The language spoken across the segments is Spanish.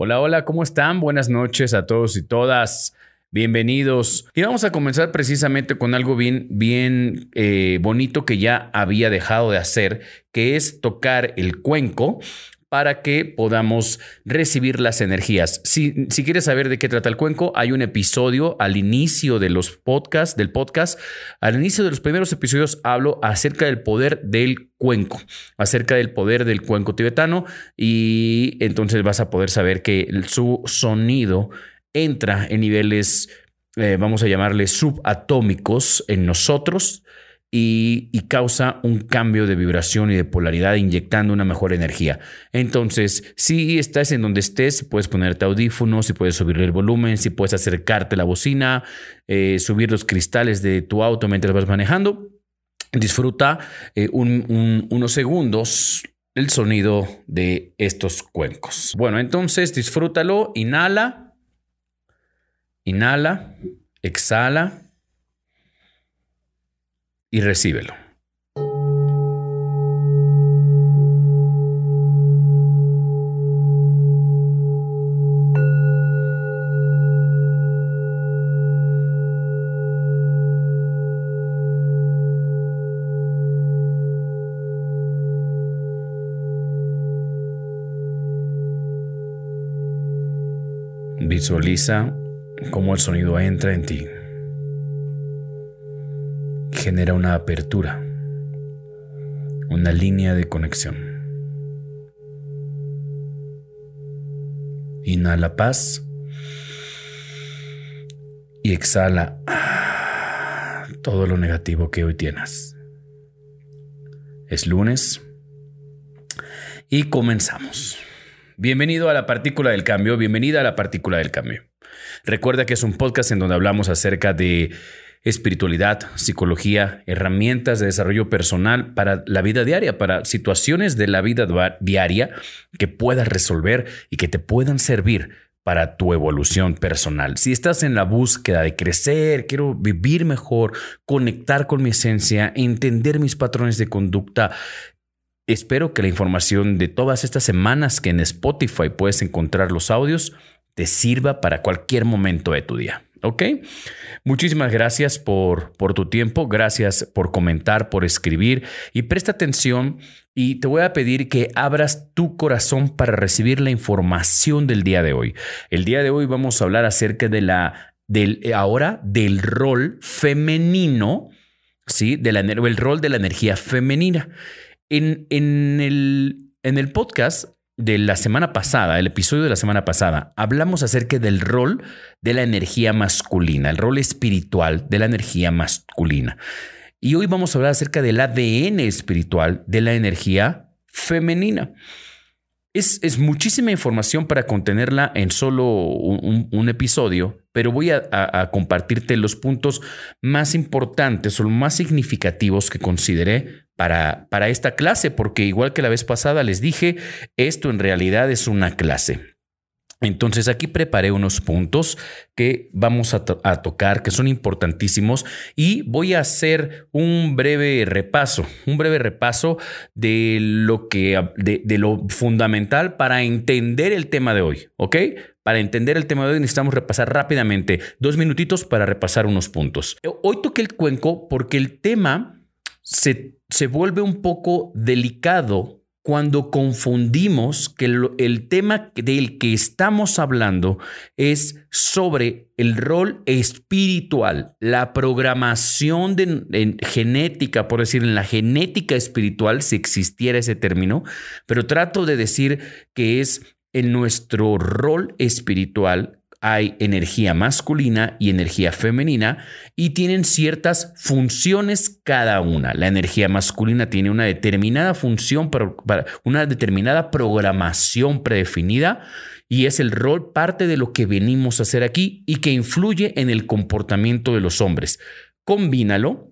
Hola, hola, ¿cómo están? Buenas noches a todos y todas. Bienvenidos. Y vamos a comenzar precisamente con algo bien, bien eh, bonito que ya había dejado de hacer, que es tocar el cuenco para que podamos recibir las energías. Si, quieres saber de qué trata el cuenco, hay un episodio al inicio de los podcasts, del podcast. Al inicio de los primeros episodios hablo acerca del poder del cuenco, acerca del poder del cuenco tibetano y entonces vas a poder saber que su sonido entra en niveles, eh, vamos a llamarle subatómicos en nosotros y, causa un cambio de vibración y de polaridad inyectando una mejor energía. Entonces, si estás en donde estés, puedes ponerte audífonos, si puedes subir el volumen, si puedes acercarte la bocina, eh, subir los cristales de tu auto mientras vas manejando. Disfruta eh, unos segundos el sonido de estos cuencos. Bueno, entonces disfrútalo, inhala, inhala, exhala y recíbelo. Visualiza cómo el sonido entra en ti genera una apertura, una línea de conexión. Inhala paz y exhala todo lo negativo que hoy tienes. Es lunes y comenzamos. Bienvenido a la partícula del cambio, bienvenida a la partícula del cambio. Recuerda que es un podcast en donde hablamos acerca de espiritualidad, psicología, herramientas de desarrollo personal para la vida diaria, para situaciones de la vida diaria que puedas resolver y que te puedan servir para tu evolución personal. Si estás en la búsqueda de crecer, quiero vivir mejor, conectar con mi esencia, entender mis patrones de conducta, espero que la información de todas estas semanas que en Spotify puedes encontrar los audios te sirva para cualquier momento de tu día. ¿Ok? Muchísimas gracias por, por tu tiempo, gracias por comentar, por escribir y presta atención y te voy a pedir que abras tu corazón para recibir la información del día de hoy. El día de hoy vamos a hablar acerca de la, del, ahora del rol femenino, ¿sí? De la, el rol de la energía femenina. En, en, el, en el podcast de la semana pasada, el episodio de la semana pasada, hablamos acerca del rol de la energía masculina, el rol espiritual de la energía masculina. Y hoy vamos a hablar acerca del ADN espiritual de la energía femenina. Es, muchísima información para contenerla en solo un, episodio, pero voy a, compartirte los puntos más importantes o los más significativos que consideré para, para esta clase, porque igual que la vez pasada les dije, esto en realidad es una clase. Entonces aquí preparé unos puntos que vamos a, tocar, que son importantísimos, y voy a hacer un breve repaso, un breve repaso de lo que, de, lo fundamental para entender el tema de hoy, ¿ok? Para entender el tema de hoy necesitamos repasar rápidamente dos minutitos para repasar unos puntos. Hoy toqué el cuenco porque el tema se, se vuelve un poco delicado cuando confundimos que el, tema del que estamos hablando es sobre el rol espiritual, la programación de, genética, por decir, en la genética espiritual, si existiera ese término, pero trato de decir que es en nuestro rol espiritual hay energía masculina y energía femenina y tienen ciertas funciones cada una. La energía masculina tiene una determinada función, para una determinada programación predefinida y es el rol parte de lo que venimos a hacer aquí y que influye en el comportamiento de los hombres. Combínalo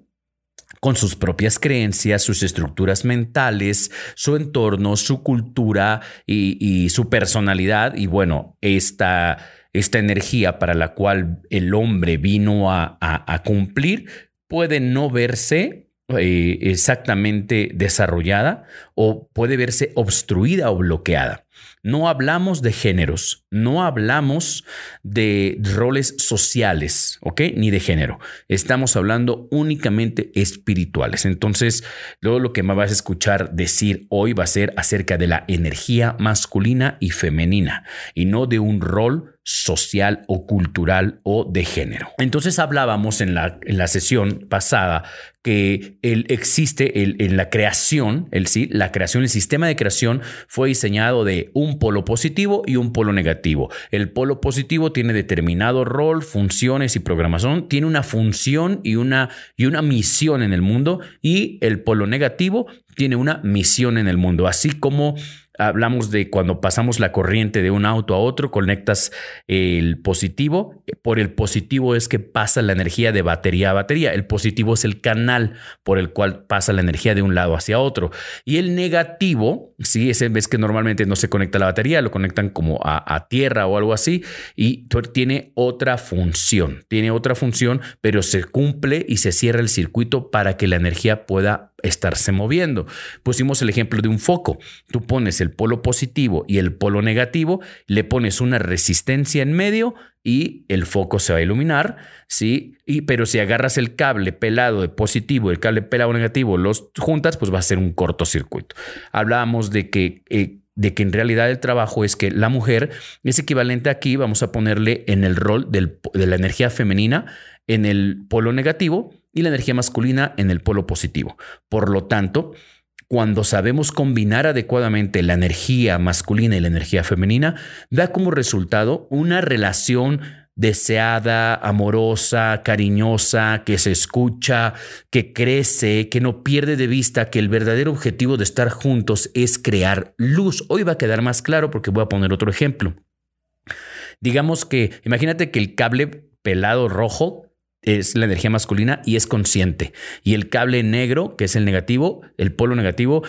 con sus propias creencias, sus estructuras mentales, su entorno, su cultura y, y su personalidad. Y bueno, esta esta energía para la cual el hombre vino a, cumplir puede no verse eh, exactamente desarrollada o puede verse obstruida o bloqueada. No hablamos de géneros, no hablamos de roles sociales, ¿ok? Ni de género. Estamos hablando únicamente espirituales. Entonces, luego lo que me vas a escuchar decir hoy va a ser acerca de la energía masculina y femenina y no de un rol social o cultural o de género. Entonces hablábamos en la, en la sesión pasada que el, existe el, en la creación, el, la creación, el sistema de creación fue diseñado de un polo positivo y un polo negativo. El polo positivo tiene determinado rol, funciones y programación, tiene una función y una, y una misión en el mundo y el polo negativo tiene una misión en el mundo, así como hablamos de cuando pasamos la corriente de un auto a otro, conectas el positivo. Por el positivo es que pasa la energía de batería a batería. El positivo es el canal por el cual pasa la energía de un lado hacia otro. Y el negativo, sí, ese ves que normalmente no se conecta a la batería, lo conectan como a, a tierra o algo así, y tiene otra función. Tiene otra función, pero se cumple y se cierra el circuito para que la energía pueda estarse moviendo. Pusimos el ejemplo de un foco. Tú pones el polo positivo y el polo negativo, le pones una resistencia en medio y el foco se va a iluminar, ¿sí? Y, pero si agarras el cable pelado de positivo y el cable pelado negativo, los juntas, pues va a ser un cortocircuito. Hablábamos de que... Eh, de que en realidad el trabajo es que la mujer es equivalente aquí, vamos a ponerle en el rol de la energía femenina en el polo negativo y la energía masculina en el polo positivo. Por lo tanto, cuando sabemos combinar adecuadamente la energía masculina y la energía femenina, da como resultado una relación deseada, amorosa, cariñosa, que se escucha, que crece, que no pierde de vista que el verdadero objetivo de estar juntos es crear luz. Hoy va a quedar más claro porque voy a poner otro ejemplo. Digamos que, imagínate que el cable pelado rojo es la energía masculina y es consciente. Y el cable negro, que es el negativo, el polo negativo,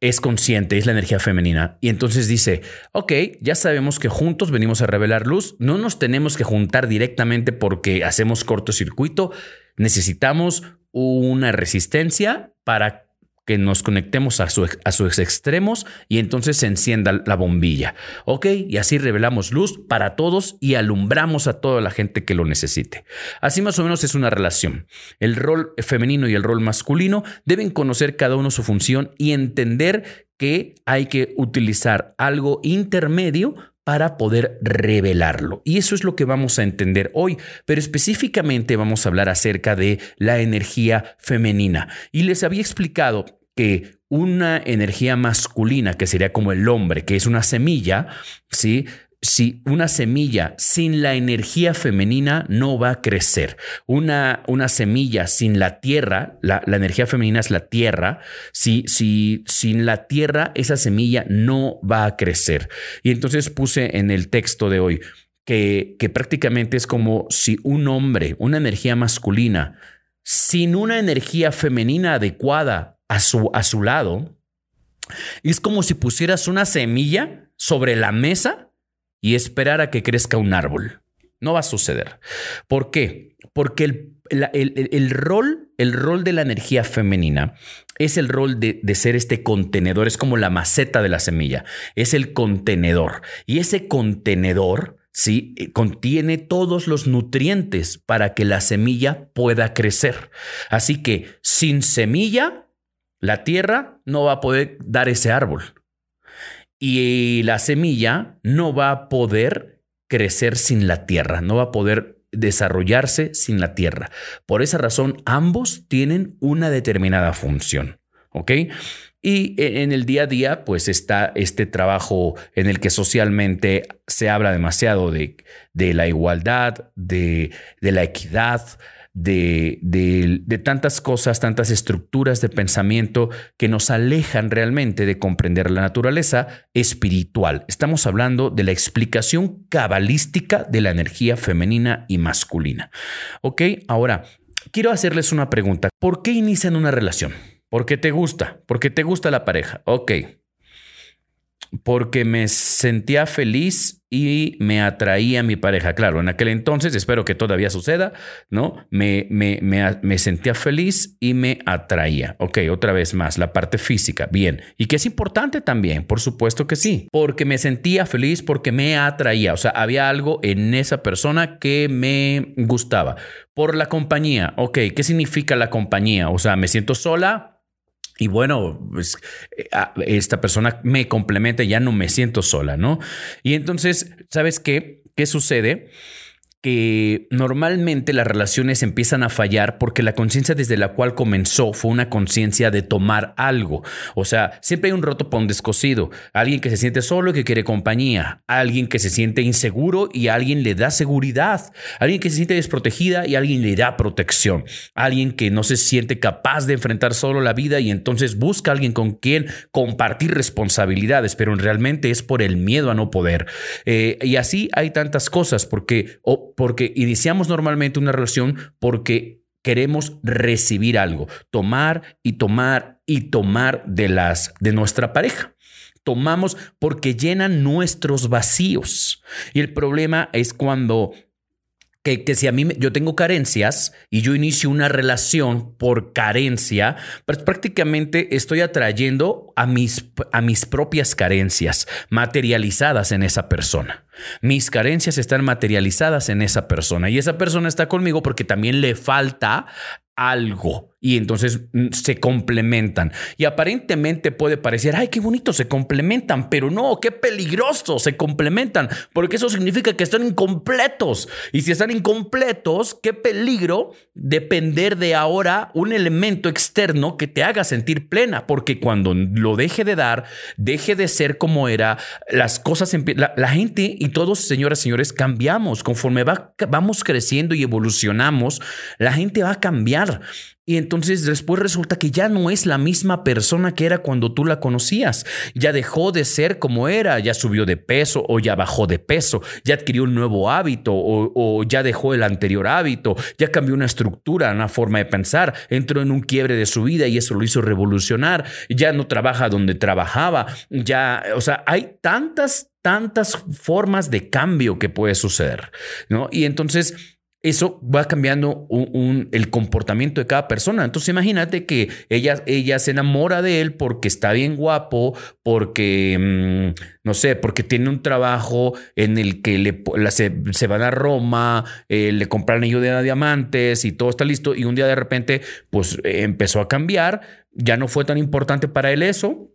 es consciente, es la energía femenina. Y entonces dice, ok, ya sabemos que juntos venimos a revelar luz, no nos tenemos que juntar directamente porque hacemos cortocircuito, necesitamos una resistencia para que nos conectemos a, a, sus extremos y entonces se encienda la bombilla. ¿Ok? Y así revelamos luz para todos y alumbramos a toda la gente que lo necesite. Así más o menos es una relación. El rol femenino y el rol masculino deben conocer cada uno su función y entender que hay que utilizar algo intermedio para poder revelarlo. Y eso es lo que vamos a entender hoy, pero específicamente vamos a hablar acerca de la energía femenina. Y les había explicado que una energía masculina, que sería como el hombre, que es una semilla, ¿sí? Si una semilla sin la energía femenina no va a crecer. Una, una semilla sin la tierra, la, energía femenina es la tierra, si, si, sin la tierra esa semilla no va a crecer. Y entonces puse en el texto de hoy que, que prácticamente es como si un hombre, una energía masculina, sin una energía femenina adecuada a su, a su lado. es como si pusieras una semilla sobre la mesa y esperara que crezca un árbol. No va a suceder. ¿Por qué? Porque el, rol, el rol de la energía femenina es el rol de, de, ser este contenedor, es como la maceta de la semilla, es el contenedor. Y ese contenedor, sí, contiene todos los nutrientes para que la semilla pueda crecer. Así que sin semilla la tierra no va a poder dar ese árbol y la semilla no va a poder crecer sin la tierra, no va a poder desarrollarse sin la tierra. Por esa razón, ambos tienen una determinada función. ¿Ok? Y e, en el día a día, pues está este trabajo en el que socialmente se habla demasiado de, la igualdad, de la equidad, de, tantas cosas, tantas estructuras de pensamiento que nos alejan realmente de comprender la naturaleza espiritual. Estamos hablando de la explicación cabalística de la energía femenina y masculina. Ok, ahora quiero hacerles una pregunta. ¿Por qué inician una relación? ¿Por qué te gusta? ¿Por qué te gusta la pareja? Ok. Porque me sentía feliz y me atraía a mi pareja. Claro, en aquel entonces, espero que todavía suceda, ¿no? Me, me, me, sentía feliz y me atraía. Ok, otra vez más, la parte física, bien. Y que es importante también, por supuesto que sí, porque me sentía feliz, porque me atraía. O sea, había algo en esa persona que me gustaba. Por la compañía, ok, ¿qué significa la compañía? O sea, me siento sola, y bueno, pues eh, esta persona me complementa, ya no me siento sola, ¿no? Y entonces, ¿sabes qué? ¿Qué sucede? Que normalmente las relaciones empiezan a fallar porque la conciencia desde la cual comenzó fue una conciencia de tomar algo. O sea, siempre hay un roto para un descosido. Alguien que se siente solo y que quiere compañía. Alguien que se siente inseguro y alguien le da seguridad. Alguien que se siente desprotegida y alguien le da protección. Alguien que no se siente capaz de enfrentar solo la vida y entonces busca alguien con quien compartir responsabilidades, pero realmente es por el miedo a no poder. Eh, y así hay tantas cosas porque porque iniciamos normalmente una relación porque queremos recibir algo, tomar y tomar y tomar de las de nuestra pareja. Tomamos porque llenan nuestros vacíos. Y el problema es cuando que, si a mí yo tengo carencias y yo inicio una relación por carencia, pues prácticamente estoy atrayendo a mis, a mis propias carencias materializadas en esa persona. Mis carencias están materializadas en esa persona y esa persona está conmigo porque también le falta algo y entonces mm, se complementan. Y aparentemente puede parecer, ay, qué bonito, se complementan, pero no, qué peligroso, se complementan, porque eso significa que están incompletos. Y si están incompletos, qué peligro depender de ahora un elemento externo que te haga sentir plena, porque cuando lo deje de dar, deje de ser como era, las cosas, la, la gente y todos, señoras señores, cambiamos conforme va, vamos creciendo y evolucionamos, la gente va a cambiar. Y entonces después resulta que ya no es la misma persona que era cuando tú la conocías. Ya dejó de ser como era, ya subió de peso o ya bajó de peso, ya adquirió un nuevo hábito o, ya dejó el anterior hábito, ya cambió una estructura, una forma de pensar, entró en un quiebre de su vida y eso lo hizo revolucionar, ya no trabaja donde trabajaba, ya, o sea, hay tantas, tantas formas de cambio que puede suceder, ¿no? Y entonces eso va cambiando el comportamiento de cada persona. Entonces imagínate que ella, ella se enamora de él porque está bien guapo, porque, mm, no sé, porque tiene un trabajo en el que le, se, van a Roma, eh, le compran anillo de diamantes y todo está listo. Y un día de repente, pues empezó a cambiar, ya no fue tan importante para él eso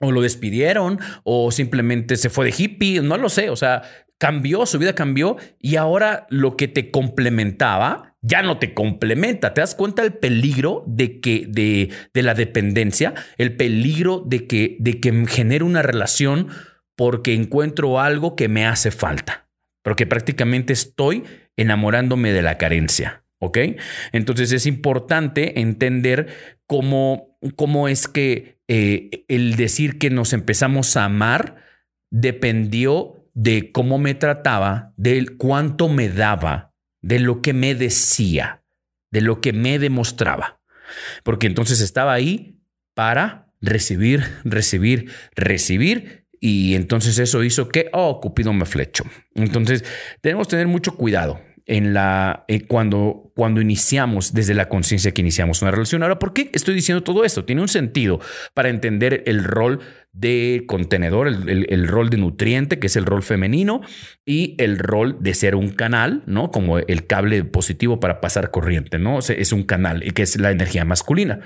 o lo despidieron, o simplemente se fue de hippie, no lo sé, o sea, cambió, su vida cambió y ahora lo que te complementaba ya no te complementa. ¿Te das cuenta del peligro de que de, de la dependencia, el peligro de que de que genere una relación porque encuentro algo que me hace falta? Porque prácticamente estoy enamorándome de la carencia. ¿Ok? Entonces es importante entender cómo, cómo es que eh, el decir que nos empezamos a amar dependió de cómo me trataba, de cuánto me daba, de lo que me decía, de lo que me demostraba. Porque entonces estaba ahí para recibir, recibir, recibir. Y entonces eso hizo que, oh, Cupido me flecho. Entonces tenemos que tener mucho cuidado en la, eh, cuando, cuando iniciamos, desde la conciencia que iniciamos una relación. Ahora, ¿por qué estoy diciendo todo esto? Tiene un sentido para entender el rol de contenedor, el, rol de nutriente, que es el rol femenino, y el rol de ser un canal, ¿no? Como el cable positivo para pasar corriente, ¿no? es un canal que es la energía masculina.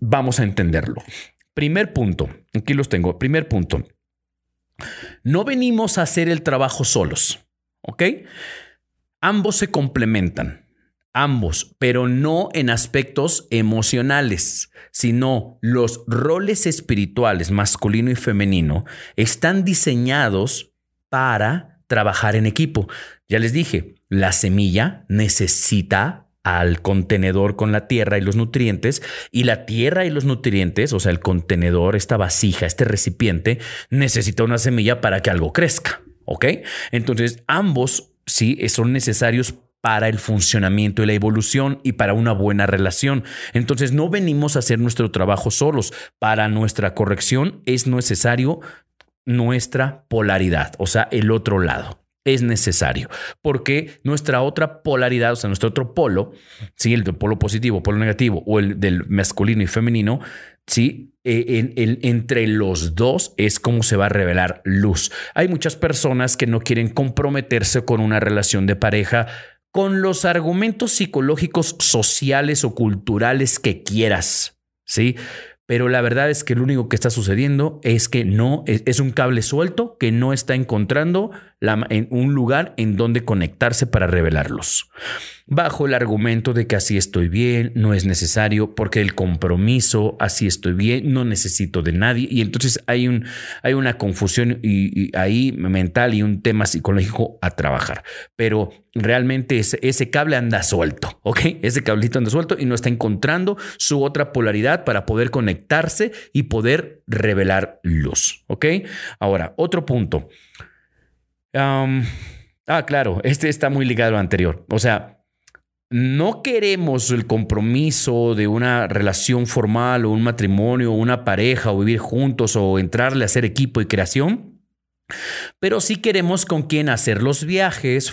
Vamos a entenderlo. Primer punto, aquí los tengo. Primer punto. No venimos a hacer el trabajo solos, ¿ok? Ambos se complementan, ambos, pero no en aspectos emocionales, sino los roles espirituales masculino y femenino están diseñados para trabajar en equipo. Ya les dije, la semilla necesita al contenedor con la tierra y los nutrientes y la tierra y los nutrientes, o sea, el contenedor, esta vasija, este recipiente, necesita una semilla para que algo crezca. ¿Ok? Entonces, ambos sí son necesarios para el funcionamiento y la evolución y para una buena relación. Entonces no venimos a hacer nuestro trabajo solos. Para nuestra corrección es necesario nuestra polaridad, o sea, el otro lado es necesario, porque nuestra otra polaridad, o sea, nuestro otro polo, ¿sí? el polo positivo, polo negativo o el del masculino y femenino, ¿sí? En, entre los dos es como se va a revelar luz. Hay muchas personas que no quieren comprometerse con una relación de pareja con los argumentos psicológicos, sociales o culturales que quieras, ¿sí? pero la verdad es que lo único que está sucediendo es que no es, un cable suelto que no está encontrando en un lugar en donde conectarse para revelarlos. Bajo el argumento de que así estoy bien, no es necesario, porque el compromiso, así estoy bien, no necesito de nadie. Y entonces hay, un, hay una confusión ahí mental y un tema psicológico a trabajar. Pero realmente ese, cable anda suelto, ¿ok? Ese cablito anda suelto y no está encontrando su otra polaridad para poder conectarse y poder revelar luz, ¿ok? Ahora, otro punto. ah, claro, este está muy ligado a lo anterior. O sea, no queremos el compromiso de una relación formal o un matrimonio o una pareja o vivir juntos o entrarle a hacer equipo y creación pero sí queremos con quién hacer los viajes,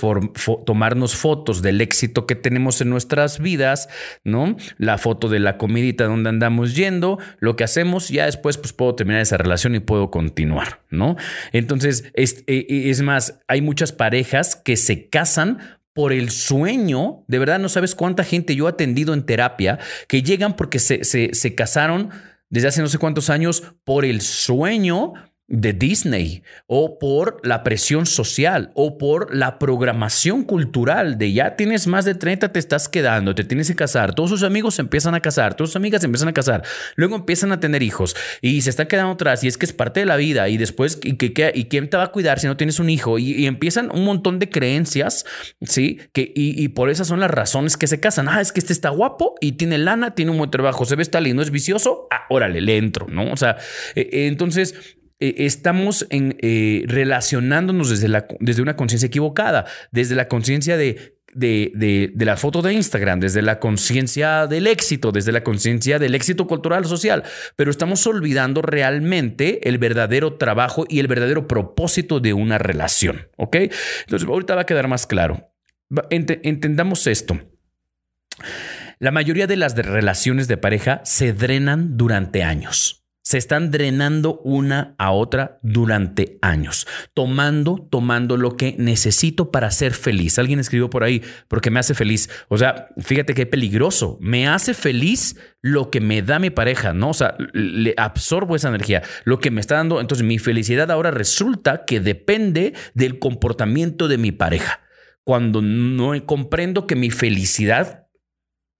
tomarnos fotos del éxito que tenemos en nuestras vidas, ¿no? La foto de la comidita donde andamos yendo, lo que hacemos, ya después pues puedo terminar esa relación y puedo continuar, ¿no? Entonces, es, e, e, es más, hay muchas parejas que se casan por el sueño, de verdad no sabes cuánta gente yo he atendido en terapia, que llegan porque se, se, se casaron desde hace no sé cuántos años por el sueño de Disney o por la presión social o por la programación cultural de ya tienes más de 30, te estás quedando, te tienes que casar, todos sus amigos se empiezan a casar, todas sus amigas se empiezan a casar, luego empiezan a tener hijos y se están quedando atrás y es que es parte de la vida y después y, que, y quién te va a cuidar si no tienes un hijo y, empiezan un montón de creencias, ¿sí? Que, y, por esas son las razones que se casan. Ah, es que este está guapo y tiene lana, tiene un buen trabajo, se ve está lindo, es vicioso, ah, órale, le entro, ¿no? O sea, eh, entonces eh, estamos eh, relacionándonos desde, desde una conciencia equivocada, desde la conciencia de, de, la foto de Instagram, desde la conciencia del éxito, desde la conciencia del éxito cultural, social, pero estamos olvidando realmente el verdadero trabajo y el verdadero propósito de una relación, ¿ok? Entonces, ahorita va a quedar más claro. entendamos esto. La mayoría de las relaciones de pareja se drenan durante años se están drenando una a otra durante años, tomando, tomando lo que necesito para ser feliz. Alguien escribió por ahí, porque me hace feliz. O sea, fíjate qué peligroso. Me hace feliz lo que me da mi pareja, ¿no? O sea, le absorbo esa energía, lo que me está dando. Entonces, mi felicidad ahora resulta que depende del comportamiento de mi pareja. Cuando no comprendo que mi felicidad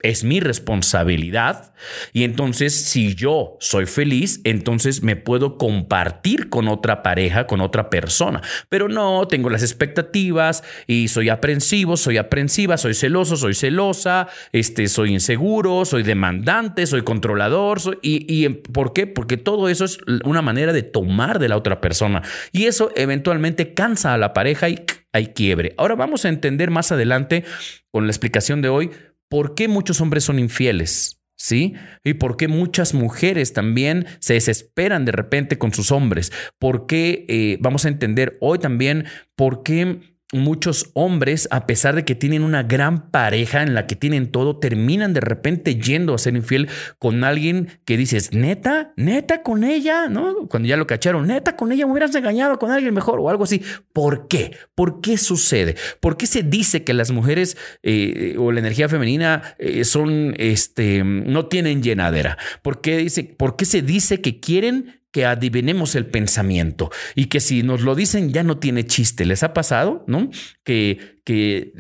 es mi responsabilidad y entonces si yo soy feliz, entonces me puedo compartir con otra pareja, con otra persona, pero no tengo las expectativas y soy aprensivo, soy aprensiva, soy celoso, soy celosa, este, soy inseguro, soy demandante, soy controlador, y, y ¿por qué? Porque todo eso es una manera de tomar de la otra persona y eso eventualmente cansa a la pareja y hay quiebre. Ahora vamos a entender más adelante con la explicación de hoy por qué muchos hombres son infieles. ¿Sí? Y por qué muchas mujeres también se desesperan de repente con sus hombres. ¿Por qué eh, vamos a entender hoy también por qué muchos hombres, a pesar de que tienen una gran pareja en la que tienen todo, terminan de repente yendo a ser infiel con alguien que dices, neta, neta con ella, ¿no? Cuando ya lo cacharon, neta con ella, me hubieras engañado con alguien mejor o algo así. ¿Por qué? ¿Por qué sucede? ¿Por qué se dice que las mujeres eh, o la energía femenina eh, son, este, no tienen llenadera? ¿Por qué, dice, ¿Por qué se dice que quieren que adivinemos el pensamiento y que si nos lo dicen ya no tiene chiste. ¿Les ha pasado? ¿No? Que, que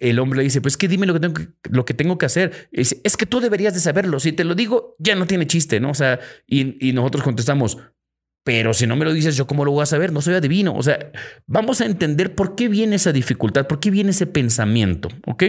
el hombre le dice, pues que dime lo que tengo que, lo que, tengo que hacer. es que tú deberías de saberlo. Si te lo digo, ya no tiene chiste, ¿no? O sea, y, y nosotros contestamos, pero si no me lo dices, ¿yo cómo lo voy a saber? No soy adivino. O sea, vamos a entender por qué viene esa dificultad, por qué viene ese pensamiento, ¿ok?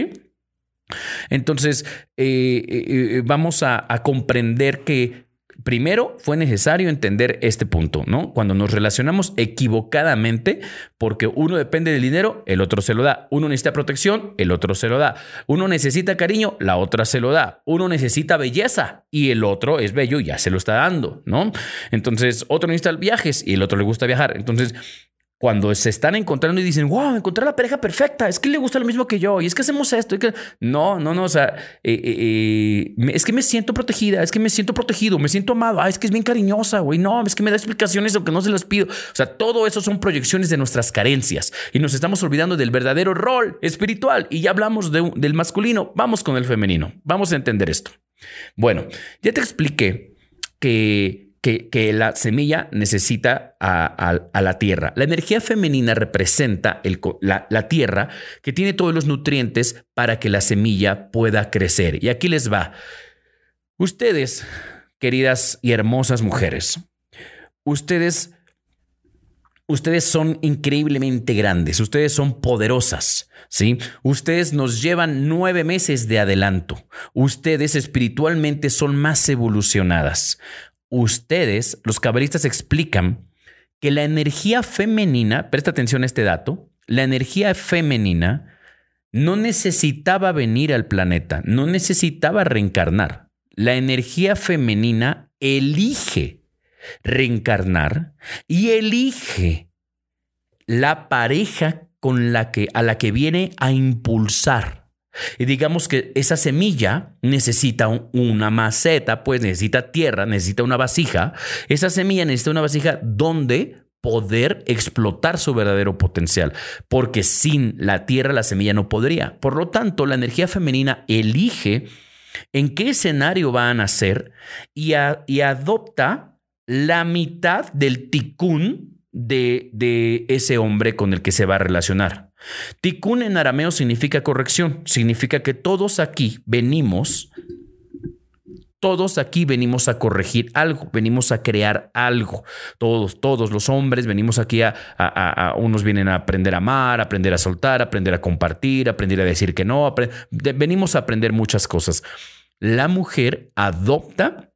Entonces, eh, eh, eh, vamos a comprender que primero fue necesario entender este punto, ¿no? Cuando nos relacionamos equivocadamente, porque uno depende del dinero, el otro se lo da. Uno necesita protección, el otro se lo da. Uno necesita cariño, la otra se lo da. Uno necesita belleza y el otro es bello y ya se lo está dando, ¿no? Entonces, otro necesita viajes y el otro le gusta viajar. Entonces, cuando se están encontrando y dicen, wow, encontré la pareja perfecta, es que le gusta lo mismo que yo, y es que hacemos esto, y que... no, no, no, o sea, eh, eh, eh, es que me siento protegida, es que me siento protegido, me siento amado, es que es bien cariñosa, güey, no, es que me da explicaciones aunque no se las pido, o sea, todo eso son proyecciones de nuestras carencias y nos estamos olvidando del verdadero rol espiritual y ya hablamos del masculino, vamos con el femenino, vamos a entender esto. Bueno, ya te expliqué que que, la semilla necesita a, la tierra. La energía femenina representa la, la, tierra que tiene todos los nutrientes para que la semilla pueda crecer. Y aquí les va. Ustedes, queridas y hermosas mujeres, ustedes, ustedes son increíblemente grandes, ustedes son poderosas. ¿sí? Ustedes nos llevan nueve meses de adelanto. Ustedes espiritualmente son más evolucionadas ustedes, los cabalistas, explican que la energía femenina, presta atención a este dato, la energía femenina no necesitaba venir al planeta, no necesitaba reencarnar. La energía femenina elige reencarnar y elige la pareja con la que a la que viene a impulsar y digamos que esa semilla necesita una maceta, pues necesita tierra, necesita una vasija. Esa semilla necesita una vasija donde poder explotar su verdadero potencial, porque sin la tierra la semilla no podría. Por lo tanto, la energía femenina elige en qué escenario va a nacer y, y adopta la mitad del ticún de, de ese hombre con el que se va a relacionar. Tikkun en arameo significa corrección, significa que todos aquí venimos, todos aquí venimos a corregir algo, venimos a crear algo. Todos, todos los hombres venimos aquí a, a, unos vienen a aprender a amar, aprender a soltar, aprender a compartir, aprender a decir que no, venimos a aprender muchas cosas. La mujer adopta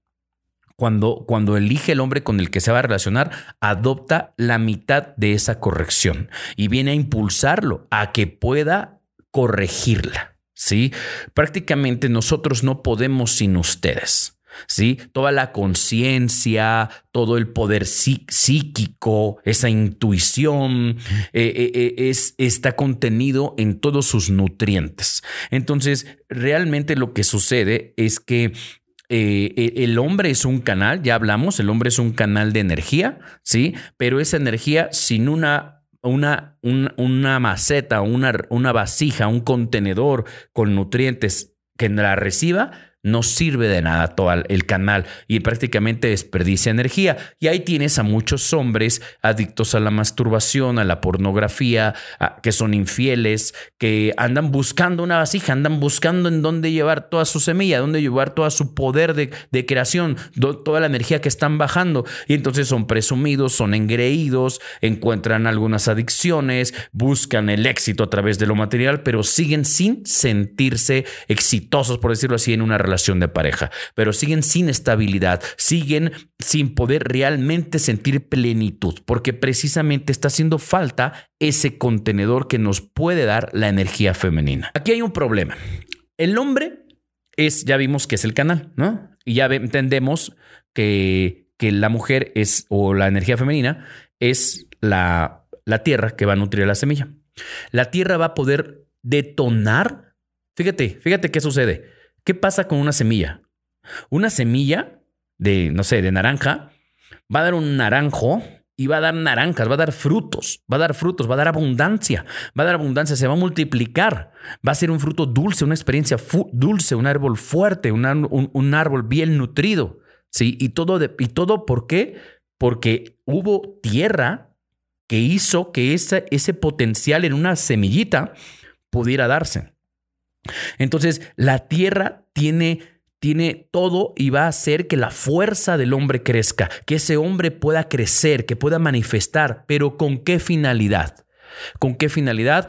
cuando, cuando elige el hombre con el que se va a relacionar, adopta la mitad de esa corrección y viene a impulsarlo a que pueda corregirla. ¿sí? Prácticamente nosotros no podemos sin ustedes. ¿sí? Toda la conciencia, todo el poder psíquico, esa intuición, eh, eh, eh, es, está contenido en todos sus nutrientes. Entonces, realmente lo que sucede es que eh, e, el hombre es un canal, ya hablamos, el hombre es un canal de energía, ¿sí? Pero esa energía sin una, una, una maceta, una, una vasija, un contenedor con nutrientes que la reciba, no sirve de nada todo el canal y prácticamente desperdicia energía. Y ahí tienes a muchos hombres adictos a la masturbación, a la pornografía, que son infieles, que andan buscando una vasija, andan buscando en dónde llevar toda su semilla, dónde llevar todo su poder de, de creación, toda la energía que están bajando. Y entonces son presumidos, son engreídos, encuentran algunas adicciones, buscan el éxito a través de lo material, pero siguen sin sentirse exitosos, por decirlo así, en una relación relación de pareja, pero siguen sin estabilidad, siguen sin poder realmente sentir plenitud, porque precisamente está haciendo falta ese contenedor que nos puede dar la energía femenina. Aquí hay un problema. El hombre es, ya vimos que es el canal, ¿no? Y ya entendemos que, que la mujer es, o la energía femenina, es la, la tierra que va a nutrir la semilla. La tierra va a poder detonar. Fíjate, fíjate qué sucede ¿Qué pasa con una semilla? Una semilla de, no sé, de naranja, va a dar un naranjo y va a dar naranjas, va a dar frutos, va a dar frutos, va a dar abundancia, va a dar abundancia, se va a multiplicar, va a ser un fruto dulce, una experiencia dulce, un árbol fuerte, un, árbol bien nutrido. ¿sí? Y todo, ¿Y todo por qué? Porque hubo tierra que hizo que ese, ese potencial en una semillita pudiera darse. Entonces, la tierra tiene, tiene todo y va a hacer que la fuerza del hombre crezca, que ese hombre pueda crecer, que pueda manifestar, pero ¿con qué finalidad? ¿Con qué finalidad?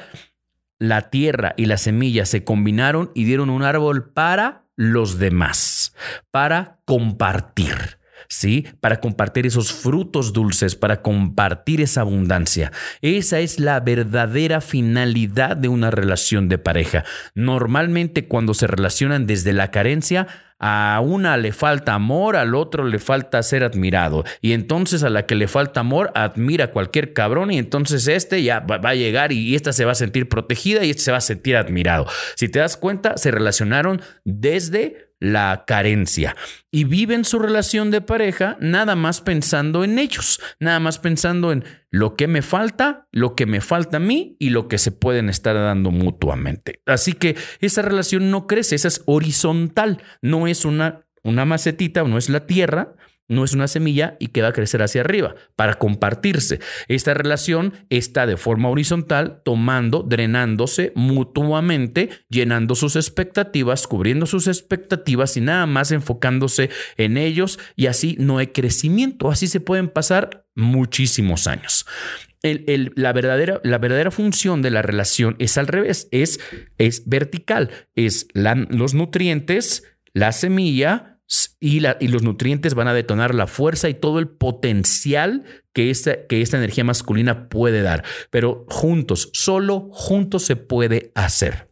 La tierra y la semilla se combinaron y dieron un árbol para los demás, para compartir. ¿Sí? Para compartir esos frutos dulces, para compartir esa abundancia. Esa es la verdadera finalidad de una relación de pareja. Normalmente cuando se relacionan desde la carencia, a una le falta amor, al otro le falta ser admirado. Y entonces a la que le falta amor, admira a cualquier cabrón y entonces este ya va, a llegar y esta se va a sentir protegida y este se va a sentir admirado. Si te das cuenta, se relacionaron desde la carencia y viven su relación de pareja nada más pensando en ellos, nada más pensando en lo que me falta, lo que me falta a mí y lo que se pueden estar dando mutuamente. Así que esa relación no crece, esa es horizontal, no es una, una macetita, no es la tierra, no es una semilla y que va a crecer hacia arriba para compartirse. Esta relación está de forma horizontal, tomando, drenándose mutuamente, llenando sus expectativas, cubriendo sus expectativas y nada más enfocándose en ellos y así no hay crecimiento. Así se pueden pasar muchísimos años. la, verdadera, la, verdadera, función de la relación es al revés, es, es vertical, es los nutrientes, la semilla, y, los nutrientes van a detonar la fuerza y todo el potencial que esta, que esta energía masculina puede dar. Pero juntos, solo juntos se puede hacer.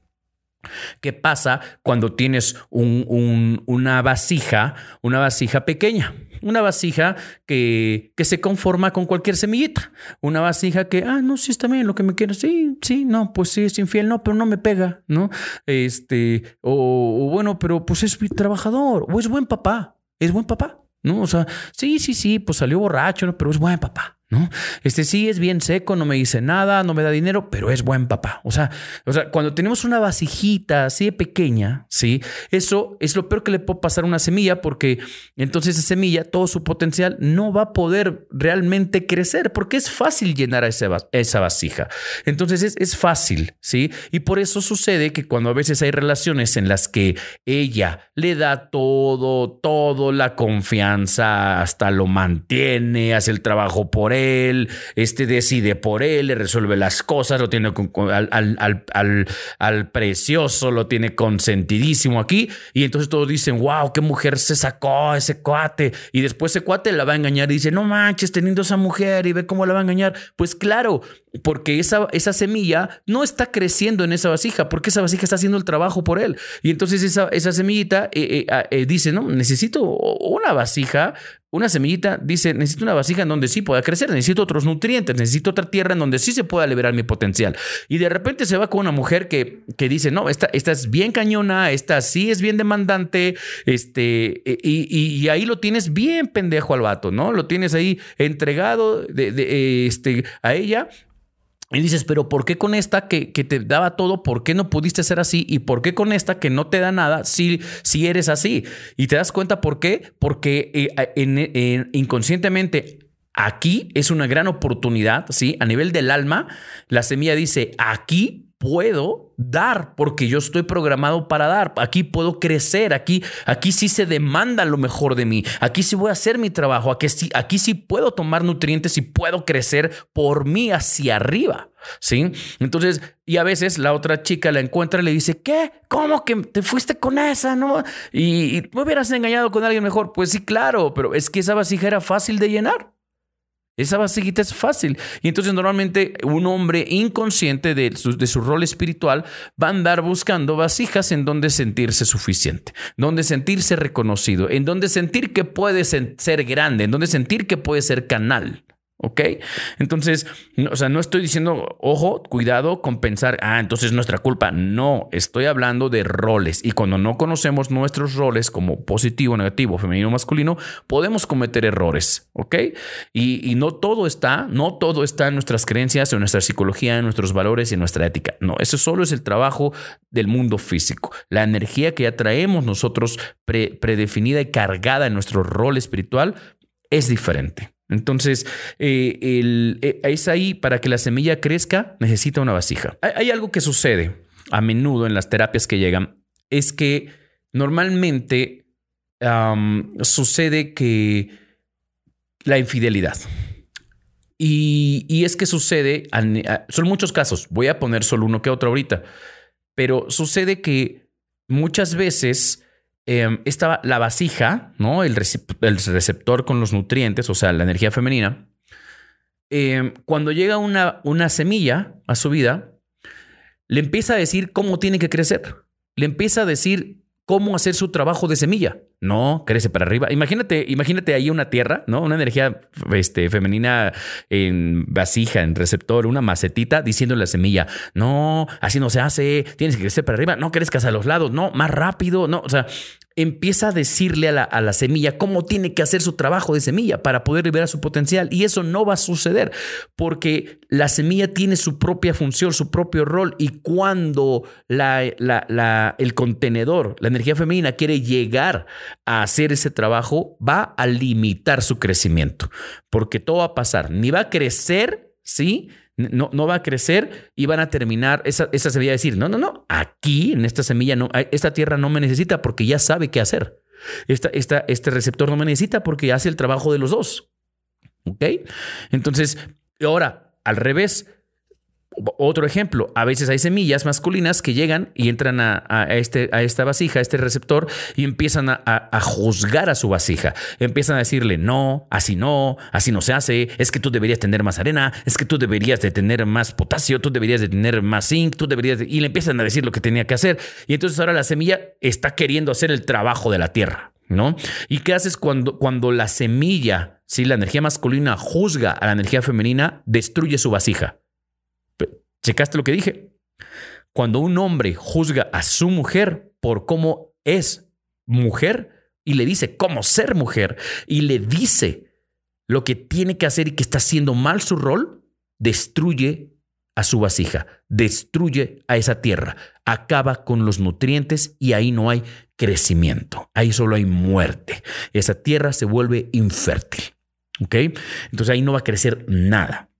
¿Qué pasa cuando tienes una vasija, una vasija pequeña? Una vasija que, que, se conforma con cualquier semillita. Una vasija que, ah, no, sí está bien lo que me quiero. Sí, sí, no, pues sí, es infiel, no, pero no me pega, ¿no? Este, o, o bueno, pero pues es trabajador, o es buen papá, es buen papá, ¿no? O sea, sí, sí, sí, pues salió borracho, ¿no? pero es buen papá. ¿No? Este sí es bien seco, no me dice nada, no me da dinero, pero es buen papá. O sea, o sea, cuando tenemos una vasijita así de pequeña, ¿sí? Eso es lo peor que le puede pasar a una semilla porque entonces esa semilla, todo su potencial no va a poder realmente crecer porque es fácil llenar esa, esa vasija. Entonces es, es fácil, ¿sí? Y por eso sucede que cuando a veces hay relaciones en las que ella le da todo, todo, la confianza, hasta lo mantiene, hace el trabajo por él, él, este decide por él, le resuelve las cosas, lo tiene al, al, precioso, lo tiene consentidísimo aquí. Y entonces todos dicen, wow, qué mujer se sacó ese cuate. Y después ese cuate la va a engañar y dice, no manches, teniendo esa mujer y ve cómo la va a engañar. Pues claro, porque esa, esa semilla no está creciendo en esa vasija, porque esa vasija está haciendo el trabajo por él. Y entonces esa, esa semillita eh, eh, eh, dice, no, necesito una vasija una semillita dice, necesito una vasija en donde sí pueda crecer, necesito otros nutrientes, necesito otra tierra en donde sí se pueda liberar mi potencial. Y de repente se va con una mujer que, que dice, no, esta, esta es bien cañona, esta sí es bien demandante, este, y, ahí lo tienes bien pendejo al vato, ¿no? Lo tienes ahí entregado de, este, a ella y dices, pero ¿por qué con esta que, te daba todo, por qué no pudiste ser así? ¿Y por qué con esta que no te da nada si, si eres así? Y te das cuenta por qué, porque eh, inconscientemente aquí es una gran oportunidad, ¿sí? A nivel del alma, la semilla dice, aquí puedo dar porque yo estoy programado para dar. Aquí puedo crecer, aquí, aquí sí se demanda lo mejor de mí. Aquí sí voy a hacer mi trabajo, aquí sí, aquí sí puedo tomar nutrientes y puedo crecer por mí hacia arriba. ¿Sí? Entonces, y a veces la otra chica la encuentra y le dice, ¿qué? ¿Cómo que te fuiste con esa? ¿No? Y, y me hubieras engañado con alguien mejor. Pues sí, claro, pero es que esa vasija era fácil de llenar. Esa vasijita es fácil. Y entonces normalmente un hombre inconsciente de su, de su, rol espiritual va a andar buscando vasijas en donde sentirse suficiente, donde sentirse reconocido, en donde sentir que puede ser grande, en donde sentir que puede ser canal. ¿Ok? Entonces, o sea, no estoy diciendo, ojo, cuidado con pensar, ah, entonces es nuestra culpa. No, estoy hablando de roles. Y cuando no conocemos nuestros roles como positivo, negativo, femenino, masculino, podemos cometer errores. ¿Ok? Y, no todo está, no todo está en nuestras creencias, en nuestra psicología, en nuestros valores y en nuestra ética. No, eso solo es el trabajo del mundo físico. La energía que ya traemos nosotros predefinida y cargada en nuestro rol espiritual es diferente. Entonces, eh, eh, es ahí para que la semilla crezca, necesita una vasija. Hay, algo que sucede a menudo en las terapias que llegan, es que normalmente sucede que la infidelidad. Y, es que sucede, son muchos casos, voy a poner solo uno que otro ahorita, pero sucede que muchas veces eh, esta, la vasija, ¿no? El, el, receptor con los nutrientes, o sea, la energía femenina, eh, cuando llega una, una semilla a su vida, le empieza a decir cómo tiene que crecer. Le empieza a decir cómo hacer su trabajo de semilla. No, crece para arriba. Imagínate, imagínate ahí una tierra, ¿no? Una energía este, femenina en vasija, en receptor, una macetita diciendo la semilla, no, así no se hace, tienes que crecer para arriba, no crezcas a los lados, no, más rápido, no. O sea, empieza a decirle a la, semilla cómo tiene que hacer su trabajo de semilla para poder liberar su potencial. Y eso no va a suceder porque la semilla tiene su propia función, su propio rol. Y cuando la, el contenedor, la energía femenina, quiere llegar a hacer ese trabajo, va a limitar su crecimiento. Porque todo va a pasar. Ni va a crecer, ¿sí? No, no va a crecer y van a terminar esa, esa semilla decir, no, no, no, aquí en esta semilla, no, esta tierra no me necesita porque ya sabe qué hacer. Esta, esta, este receptor no me necesita porque hace el trabajo de los dos. ¿Ok? Entonces, ahora, al revés, otro ejemplo, a veces hay semillas masculinas que llegan y entran a, este, a esta vasija, a este receptor, y empiezan a, juzgar a su vasija. Empiezan a decirle, no, así no, así no se hace, es que tú deberías tener más arena, es que tú deberías de tener más potasio, tú deberías de tener más zinc, tú deberías Y le empiezan a decir lo que tenía que hacer. Y entonces ahora la semilla está queriendo hacer el trabajo de la tierra, ¿no? ¿Y qué haces cuando, cuando la semilla, si la energía masculina juzga a la energía femenina, destruye su vasija? ¿Checaste lo que dije? Cuando un hombre juzga a su mujer por cómo es mujer y le dice cómo ser mujer y le dice lo que tiene que hacer y que está haciendo mal su rol, destruye a su vasija, destruye a esa tierra, acaba con los nutrientes y ahí no hay crecimiento, ahí solo hay muerte. Esa tierra se vuelve infértil. ¿Ok? Entonces ahí no va a crecer nada.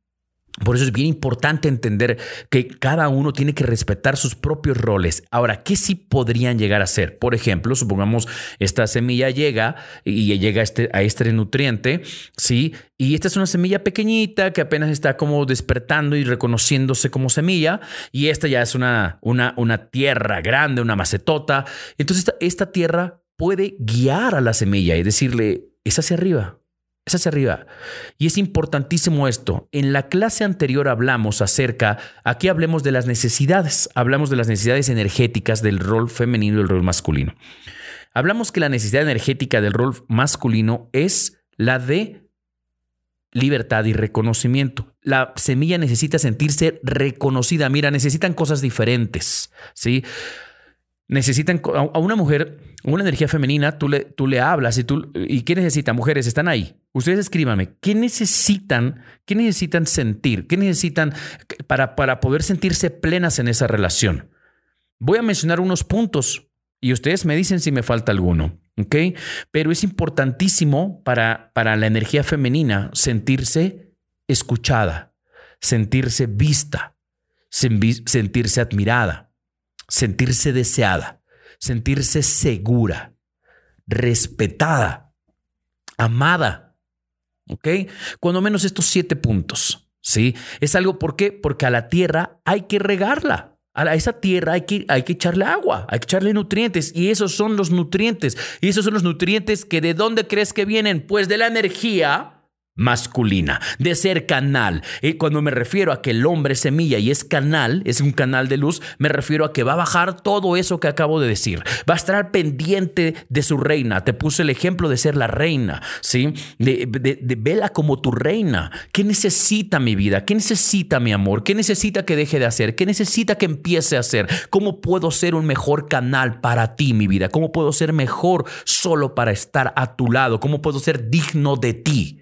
Por eso es bien importante entender que cada uno tiene que respetar sus propios roles. Ahora, ¿qué sí podrían llegar a ser? Por ejemplo, supongamos esta semilla llega y llega a este, a este nutriente, ¿sí? Y esta es una semilla pequeñita que apenas está como despertando y reconociéndose como semilla. Y esta ya es una, una, una tierra grande, una macetota. Entonces esta tierra puede guiar a la semilla y decirle, es hacia arriba, es hacia arriba. Y es importantísimo esto. En la clase anterior hablamos acerca, aquí hablemos de las necesidades, hablamos de las necesidades energéticas del rol femenino y del rol masculino. Hablamos que la necesidad energética del rol masculino es la de libertad y reconocimiento. La semilla necesita sentirse reconocida. Mira, necesitan cosas diferentes, ¿sí? Necesitan a una mujer, una energía femenina, tú le, tú le hablas y tú y qué necesita, mujeres, están ahí. Ustedes escríbanme, ¿qué necesitan? ¿Qué necesitan sentir? ¿Qué necesitan para, para poder sentirse plenas en esa relación? Voy a mencionar unos puntos y ustedes me dicen si me falta alguno, ¿ok? Pero es importantísimo para, para la energía femenina sentirse escuchada, sentirse vista, sentirse admirada, sentirse deseada, sentirse segura, respetada, amada ¿Ok? Cuando menos estos siete puntos. ¿Sí? Es algo, ¿por qué? Porque a la tierra hay que regarla. A esa tierra hay que, hay que echarle agua, hay que echarle nutrientes. Y esos son los nutrientes. Y esos son los nutrientes que de dónde crees que vienen? Pues de la energía masculina, de ser canal. Y cuando me refiero a que el hombre es semilla y es canal, es un canal de luz, me refiero a que va a bajar todo eso que acabo de decir. Va a estar pendiente de su reina. Te puse el ejemplo de ser la reina, ¿sí? De, de, vela como tu reina. ¿Qué necesita mi vida? ¿Qué necesita mi amor? ¿Qué necesita que deje de hacer? ¿Qué necesita que empiece a hacer? ¿Cómo puedo ser un mejor canal para ti, mi vida? ¿Cómo puedo ser mejor solo para estar a tu lado? ¿Cómo puedo ser digno de ti?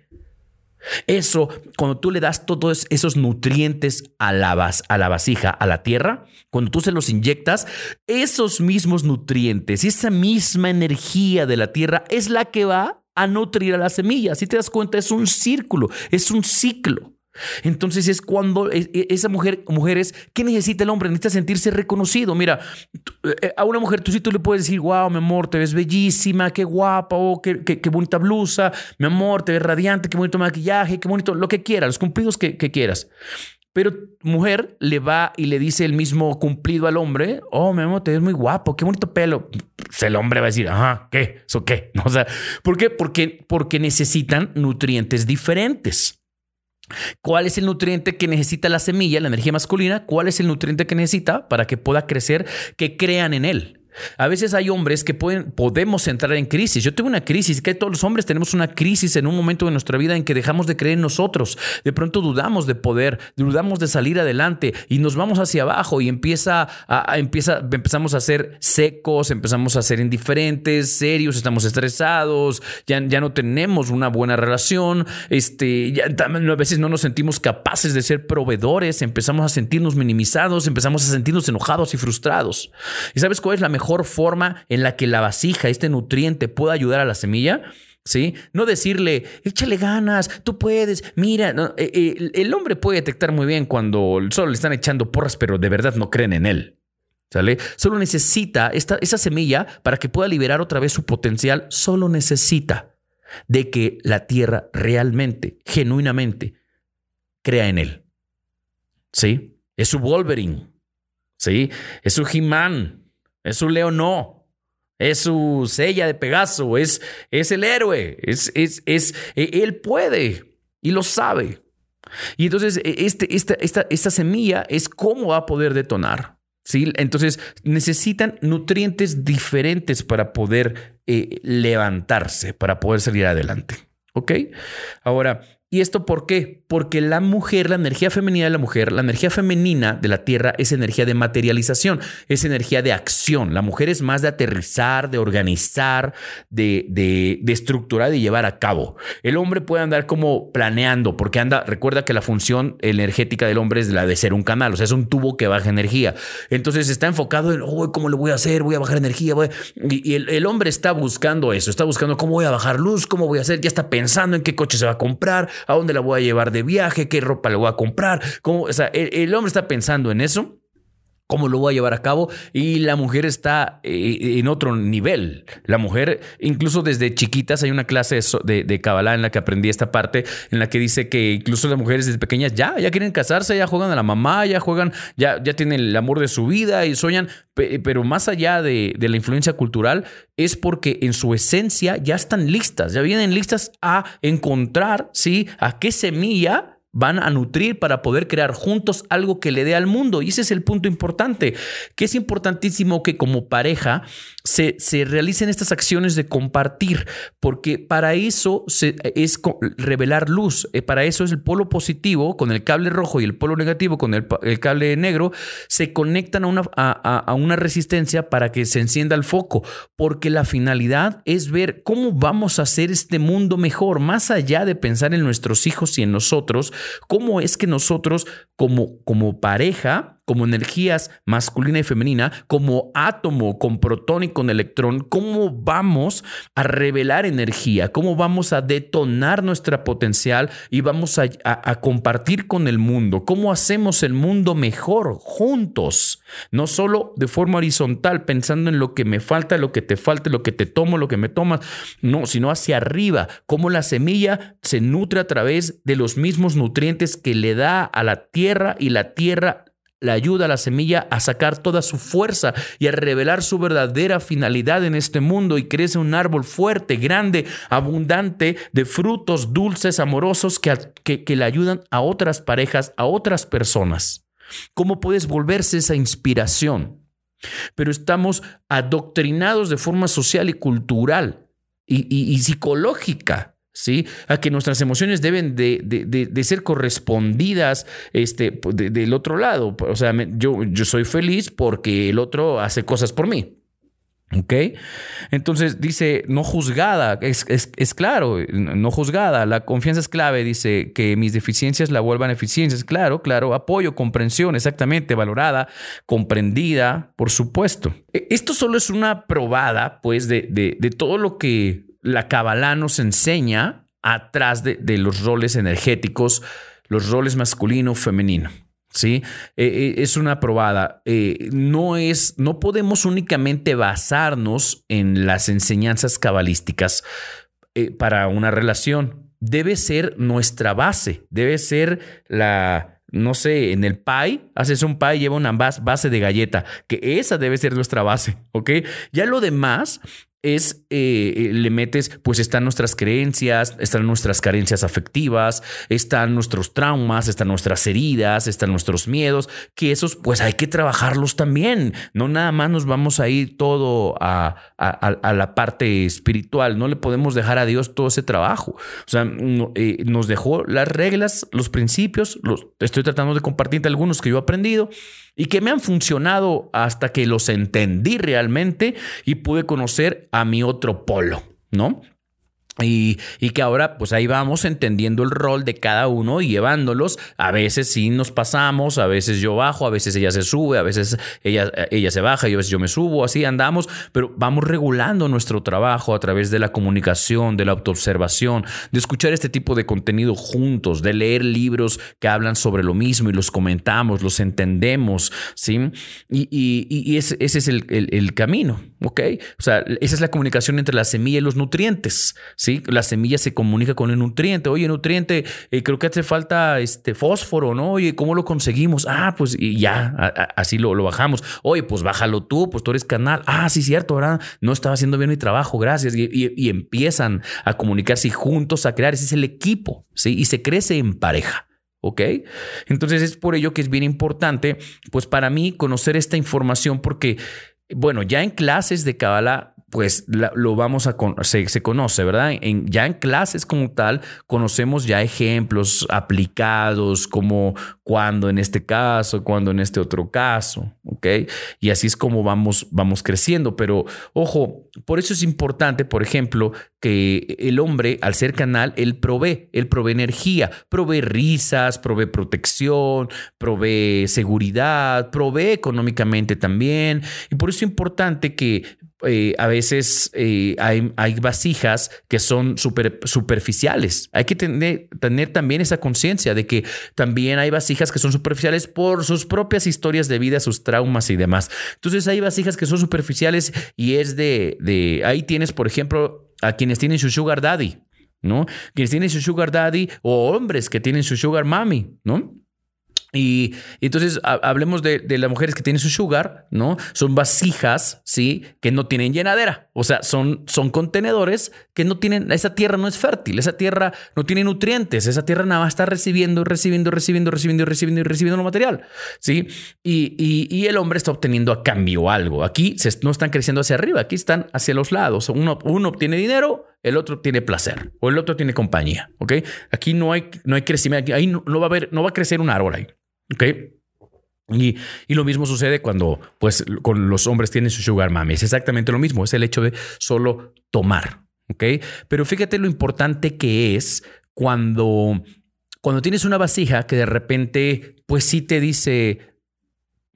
Eso, cuando tú le das todos esos nutrientes a la, a la vasija, a la tierra, cuando tú se los inyectas, esos mismos nutrientes, esa misma energía de la tierra es la que va a nutrir a la semilla. Si te das cuenta, es un círculo, es un ciclo. Entonces es cuando e, esa mujer, mujeres, ¿qué necesita el hombre? Necesita sentirse reconocido. Mira, eh, a una mujer tú sí tú le puedes decir, wow, mi amor, te ves bellísima, qué guapa, oh, qué, qué, bonita blusa, mi amor, te ves radiante, qué bonito maquillaje, qué bonito, lo que quieras, los cumplidos que, que quieras. Pero mujer le va y le dice el mismo cumplido al hombre, oh, mi amor, te ves muy guapo, qué bonito pelo. Pues el hombre va a decir, ajá, ¿qué? ¿Eso qué? O sea, ¿por qué? Porque, porque necesitan nutrientes diferentes. ¿Cuál es el nutriente que necesita la semilla, la energía masculina? ¿Cuál es el nutriente que necesita para que pueda crecer, que crean en él? A veces hay hombres que pueden, podemos entrar en crisis. Yo tuve una crisis, que todos los hombres tenemos una crisis en un momento de nuestra vida en que dejamos de creer en nosotros. De pronto dudamos de poder, dudamos de salir adelante y nos vamos hacia abajo y empieza empieza, empezamos a ser secos, empezamos a ser indiferentes, serios, estamos estresados, ya, ya no tenemos una buena relación, este, a veces no nos sentimos capaces de ser proveedores, empezamos a sentirnos minimizados, empezamos a sentirnos enojados y frustrados. ¿Y sabes cuál es la mejor mejor forma en la que la vasija, este nutriente, pueda ayudar a la semilla. ¿Sí? No decirle, échale ganas, tú puedes, mira, eh, eh, el, hombre puede detectar muy bien cuando solo le están echando porras, pero de verdad no creen en él. ¿Sale? Solo necesita esta, esa semilla para que pueda liberar otra vez su potencial, solo necesita de que la tierra realmente, genuinamente, crea en él. ¿Sí? Es su Wolverine. ¿Sí? Es su He-Man. Es su león, no. Es su sella de Pegaso, es, es el héroe, es, es, es, e, él puede y lo sabe. Y entonces e, este, esta, esta, esta semilla es cómo va a poder detonar. ¿sí? Entonces necesitan nutrientes diferentes para poder eh, levantarse, para poder salir adelante. ¿Ok? Ahora, ¿Y esto por qué? Porque la mujer, la energía femenina de la mujer, la energía femenina de la tierra es energía de materialización, es energía de acción. La mujer es más de aterrizar, de organizar, de, de, de estructurar, de llevar a cabo. El hombre puede andar como planeando, porque anda, recuerda que la función energética del hombre es la de ser un canal, o sea, es un tubo que baja energía. Entonces está enfocado en, oh, ¿cómo lo voy a hacer? Voy a bajar energía. Y, el, el hombre está buscando eso, está buscando cómo voy a bajar luz, cómo voy a hacer, ya está pensando en qué coche se va a comprar a dónde la voy a llevar de viaje, qué ropa le voy a comprar. Cómo, o sea, el hombre está pensando en eso cómo lo voy a llevar a cabo y la mujer está eh, en otro nivel. La mujer, incluso desde chiquitas, hay una clase de, de Kabbalah en la que aprendí esta parte, en la que dice que incluso las mujeres desde pequeñas ya, ya quieren casarse, ya juegan a la mamá, ya juegan, ya, ya tienen el amor de su vida y sueñan, pero más allá de, de la influencia cultural, es porque en su esencia ya están listas, ya vienen listas a encontrar, ¿sí? A qué semilla van a nutrir para poder crear juntos algo que le dé al mundo. Y ese es el punto importante, que es importantísimo que como pareja se, se realicen estas acciones de compartir, porque para eso se, es revelar luz, eh, para eso es el polo positivo con el cable rojo y el polo negativo con el, cable negro, se conectan a una, a una resistencia para que se encienda el foco, porque la finalidad es ver cómo vamos a hacer este mundo mejor, más allá de pensar en nuestros hijos y en nosotros, cómo es que nosotros como, como pareja como energías masculina y femenina, como átomo con protón y con electrón, cómo vamos a revelar energía, cómo vamos a detonar nuestra potencial y vamos a, a, compartir con el mundo, cómo hacemos el mundo mejor juntos, no solo de forma horizontal, pensando en lo que me falta, lo que te falta, lo que te tomo, lo que me tomas, no, sino hacia arriba, cómo la semilla se nutre a través de los mismos nutrientes que le da a la tierra y la tierra le ayuda a la semilla a sacar toda su fuerza y a revelar su verdadera finalidad en este mundo y crece un árbol fuerte, grande, abundante de frutos dulces, amorosos que, que, que le ayudan a otras parejas, a otras personas. ¿Cómo puedes volverse esa inspiración? Pero estamos adoctrinados de forma social y cultural y, y psicológica ¿sí? A que nuestras emociones deben de, ser correspondidas este, del otro lado. O sea, yo, yo soy feliz porque el otro hace cosas por mí. ¿Ok? Entonces dice, no juzgada, es, es, claro, no juzgada, la confianza es clave, dice que mis deficiencias la vuelvan eficiencias, claro, claro, apoyo, comprensión, exactamente, valorada, comprendida, por supuesto. E, esto solo es una probada, pues, de, de todo lo que la Kabbalah nos enseña atrás de, los roles energéticos, los roles masculino, femenino. ¿sí? Eh, eh, es una probada. Eh, no es, no podemos únicamente basarnos en las enseñanzas cabalísticas para una relación. Debe ser nuestra base, debe ser la, no sé, en el pie, haces un pie, lleva una base de galleta, que esa debe ser nuestra base, ¿ok? Ya lo demás es, eh, eh, le metes, pues están nuestras creencias, están nuestras carencias afectivas, están nuestros traumas, están nuestras heridas, están nuestros miedos, que esos pues hay que trabajarlos también. No nada más nos vamos a ir todo a, la parte espiritual, no le podemos dejar a Dios todo ese trabajo. O sea, eh, nos dejó las reglas, los principios, los, estoy tratando de compartirte algunos que yo he aprendido y que me han funcionado hasta que los entendí realmente y pude conocer a mi otro polo, ¿no? Y, que ahora pues ahí vamos entendiendo el rol de cada uno y llevándolos. A veces sí nos pasamos, a veces yo bajo, a veces ella se sube, a veces ella, ella se baja y a veces yo me subo, así andamos, pero vamos regulando nuestro trabajo a través de la comunicación, de la autoobservación, de escuchar este tipo de contenido juntos, de leer libros que hablan sobre lo mismo y los comentamos, los entendemos, ¿sí? Y, ese, es el, el camino, ¿ok? O sea, esa es la comunicación entre la semilla y los nutrientes, ¿sí? La semilla se comunica con el nutriente. Oye, nutriente, eh, creo que hace falta este fósforo, ¿no? Oye, ¿cómo lo conseguimos? Ah, pues y ya, así lo, lo, bajamos. Oye, pues bájalo tú, pues tú eres canal. Ah, sí, cierto, ¿verdad? No estaba haciendo bien mi trabajo, gracias. Y, empiezan a comunicarse juntos a crear. Ese es el equipo, ¿sí? Y se crece en pareja. ¿Ok? Entonces es por ello que es bien importante, pues para mí, conocer esta información porque, bueno, ya en clases de Kabbalah pues lo vamos a se, se conoce, ¿verdad? En, ya en clases como tal conocemos ya ejemplos aplicados como cuando en este caso, cuando en este otro caso, ¿ok? Y así es como vamos, vamos creciendo, pero ojo, por eso es importante, por ejemplo, que el hombre, al ser canal, él provee, él provee energía, provee risas, provee protección, provee seguridad, provee económicamente también, y por eso es importante que eh, a veces eh, hay, hay, vasijas que son super, superficiales. Hay que tener, tener también esa conciencia de que también hay vasijas que son superficiales por sus propias historias de vida, sus traumas y demás. Entonces hay vasijas que son superficiales y es de, de ahí tienes, por ejemplo, a quienes tienen su sugar daddy, ¿no? Quienes tienen su sugar daddy o hombres que tienen su sugar mommy, ¿no? Y, entonces hablemos de, las mujeres que tienen su sugar, ¿no? Son vasijas, ¿sí? Que no tienen llenadera. O sea, son, son contenedores que no tienen, esa tierra no es fértil, esa tierra no tiene nutrientes, esa tierra nada más está recibiendo, recibiendo, recibiendo, recibiendo, recibiendo y recibiendo lo material, ¿sí? Y, y, el hombre está obteniendo a cambio algo. Aquí no están creciendo hacia arriba, aquí están hacia los lados. Uno, uno obtiene dinero, el otro tiene placer o el otro tiene compañía, ¿ok? Aquí no hay, no hay crecimiento, ahí no, va a haber, no va a crecer un árbol ahí. ¿Ok? Y, lo mismo sucede cuando, pues, con los hombres tienen su sugar mami. Es exactamente lo mismo. Es el hecho de solo tomar. ¿Ok? Pero fíjate lo importante que es cuando, cuando tienes una vasija que de repente, pues sí te dice,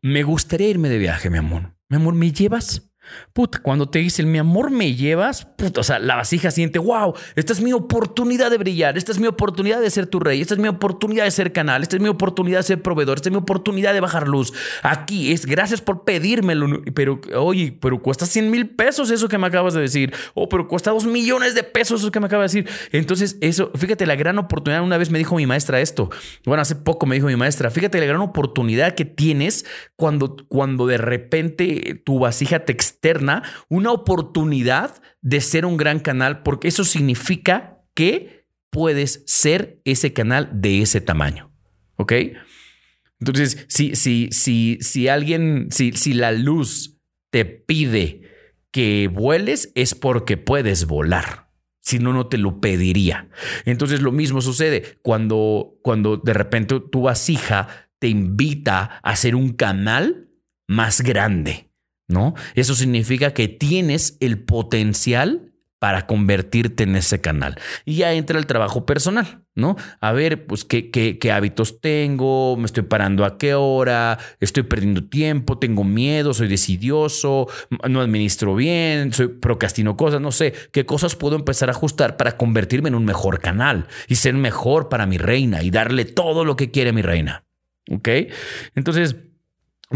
me gustaría irme de viaje, mi amor. Mi amor, ¿me llevas? Puta, cuando te dicen mi amor me llevas, puta, o sea, la vasija siente, wow, esta es mi oportunidad de brillar, esta es mi oportunidad de ser tu rey, esta es mi oportunidad de ser canal, esta es mi oportunidad de ser proveedor, esta es mi oportunidad de bajar luz. Aquí es gracias por pedírmelo, pero oye, pero cuesta 100 mil pesos eso que me acabas de decir, o oh, pero cuesta 2 millones de pesos eso que me acabas de decir. Entonces, eso, fíjate la gran oportunidad, una vez me dijo mi maestra esto, bueno, hace poco me dijo mi maestra, fíjate la gran oportunidad que tienes cuando, cuando de repente tu vasija te una oportunidad de ser un gran canal, porque eso significa que puedes ser ese canal de ese tamaño. ¿Ok? Entonces, si, si, si, si alguien, si, si la luz te pide que vueles, es porque puedes volar. Si no, no te lo pediría. Entonces, lo mismo sucede cuando, cuando de repente tu vasija te invita a ser un canal más grande. ¿No? Eso significa que tienes el potencial para convertirte en ese canal. Y ya entra el trabajo personal, ¿no? A ver, pues, ¿qué, qué, hábitos tengo? ¿Me estoy parando a qué hora? ¿Estoy perdiendo tiempo? ¿Tengo miedo? ¿Soy decidioso? ¿No administro bien? ¿Soy procrastino cosas? No sé. ¿Qué cosas puedo empezar a ajustar para convertirme en un mejor canal y ser mejor para mi reina y darle todo lo que quiere mi reina? ¿Ok? Entonces...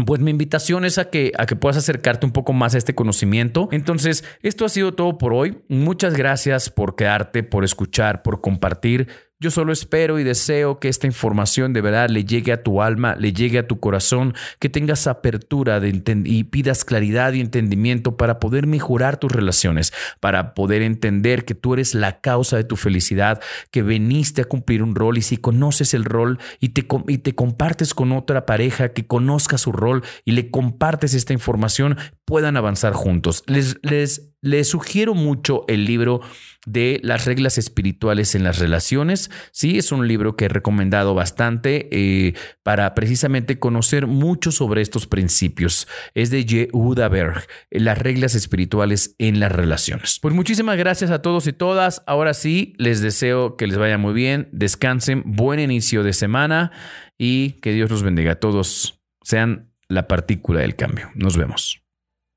Pues mi invitación es a que, a que puedas acercarte un poco más a este conocimiento. Entonces, esto ha sido todo por hoy. Muchas gracias por quedarte, por escuchar, por compartir. Yo solo espero y deseo que esta información de verdad le llegue a tu alma, le llegue a tu corazón, que tengas apertura de y pidas claridad y entendimiento para poder mejorar tus relaciones, para poder entender que tú eres la causa de tu felicidad, que veniste a cumplir un rol y si conoces el rol y te, y te compartes con otra pareja que conozca su rol y le compartes esta información, puedan avanzar juntos. Les, les, les sugiero mucho el libro de las reglas espirituales en las relaciones. Sí, es un libro que he recomendado bastante eh, para precisamente conocer mucho sobre estos principios. Es de Yehuda Berg, las reglas espirituales en las relaciones. Pues muchísimas gracias a todos y todas. Ahora sí, les deseo que les vaya muy bien, descansen, buen inicio de semana y que Dios los bendiga a todos. Sean la partícula del cambio. Nos vemos.